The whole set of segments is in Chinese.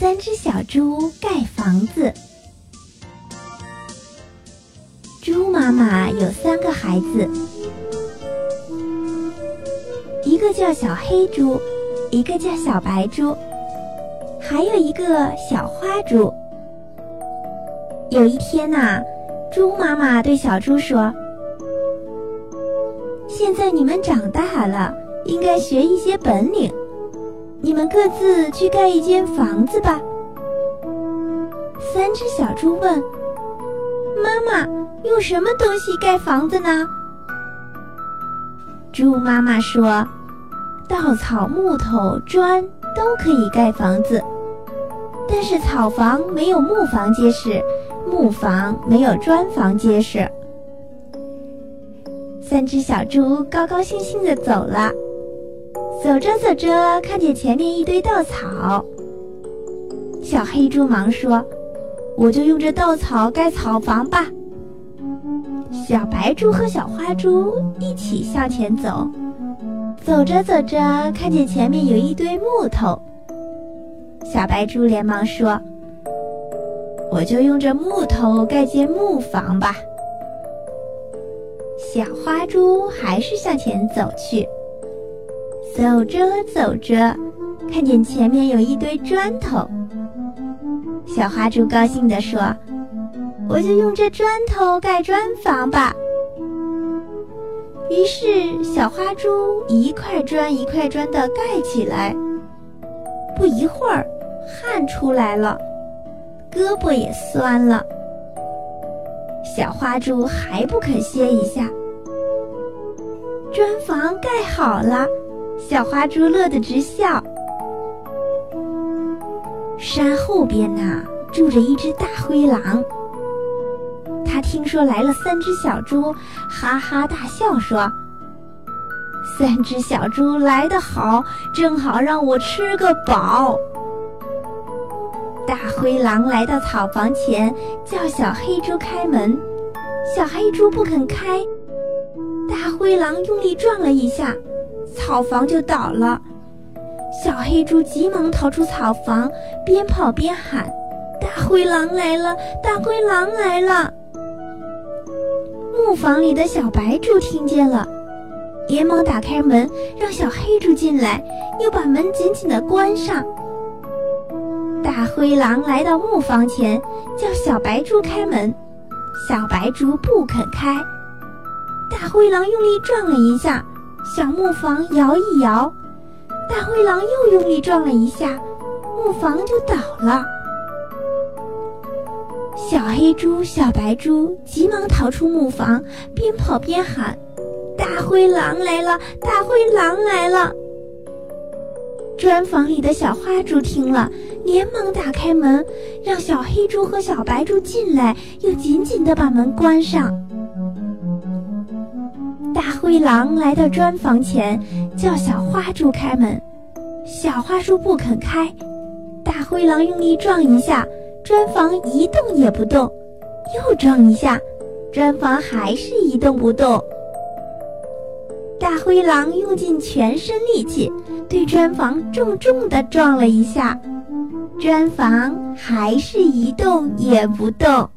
三只小猪盖房子。猪妈妈有三个孩子，一个叫小黑猪，一个叫小白猪，还有一个小花猪。有一天呐，猪妈妈对小猪说：“现在你们长大了，应该学一些本领。”你们各自去盖一间房子吧。三只小猪问：“妈妈，用什么东西盖房子呢？”猪妈妈说：“稻草、木头、砖都可以盖房子，但是草房没有木房结实，木房没有砖房结实。”三只小猪高高兴兴地走了。走着走着，看见前面一堆稻草。小黑猪忙说：“我就用这稻草盖草房吧。”小白猪和小花猪一起向前走。走着走着，看见前面有一堆木头。小白猪连忙说：“我就用这木头盖间木房吧。”小花猪还是向前走去。走着走着，看见前面有一堆砖头。小花猪高兴地说：“我就用这砖头盖砖房吧。”于是，小花猪一块砖一块砖地盖起来。不一会儿，汗出来了，胳膊也酸了。小花猪还不肯歇一下。砖房盖好了。小花猪乐得直笑。山后边呐，住着一只大灰狼。他听说来了三只小猪，哈哈大笑说：“三只小猪来得好，正好让我吃个饱。”大灰狼来到草房前，叫小黑猪开门。小黑猪不肯开，大灰狼用力撞了一下。草房就倒了，小黑猪急忙逃出草房，边跑边喊：“大灰狼来了！大灰狼来了！”木房里的小白猪听见了，连忙打开门，让小黑猪进来，又把门紧紧地关上。大灰狼来到木房前，叫小白猪开门，小白猪不肯开，大灰狼用力撞了一下。小木房摇一摇，大灰狼又用力撞了一下，木房就倒了。小黑猪、小白猪急忙逃出木房，边跑边喊：“大灰狼来了！大灰狼来了！”砖房里的小花猪听了，连忙打开门，让小黑猪和小白猪进来，又紧紧地把门关上。灰狼来到砖房前，叫小花猪开门。小花猪不肯开，大灰狼用力撞一下，砖房一动也不动；又撞一下，砖房还是一动不动。大灰狼用尽全身力气，对砖房重重地撞了一下，砖房还是一动也不动。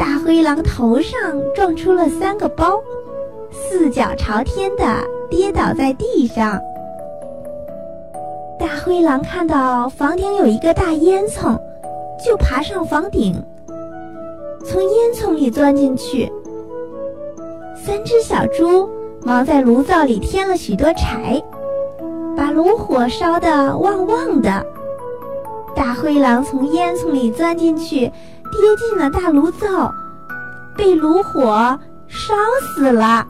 大灰狼头上撞出了三个包，四脚朝天的跌倒在地上。大灰狼看到房顶有一个大烟囱，就爬上房顶，从烟囱里钻进去。三只小猪忙在炉灶里添了许多柴，把炉火烧得旺旺的。大灰狼从烟囱里钻进去。跌进了大炉灶，被炉火烧死了。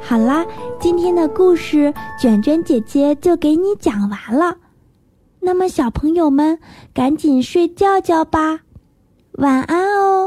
好啦，今天的故事卷卷姐姐就给你讲完了。那么，小朋友们赶紧睡觉觉吧，晚安哦。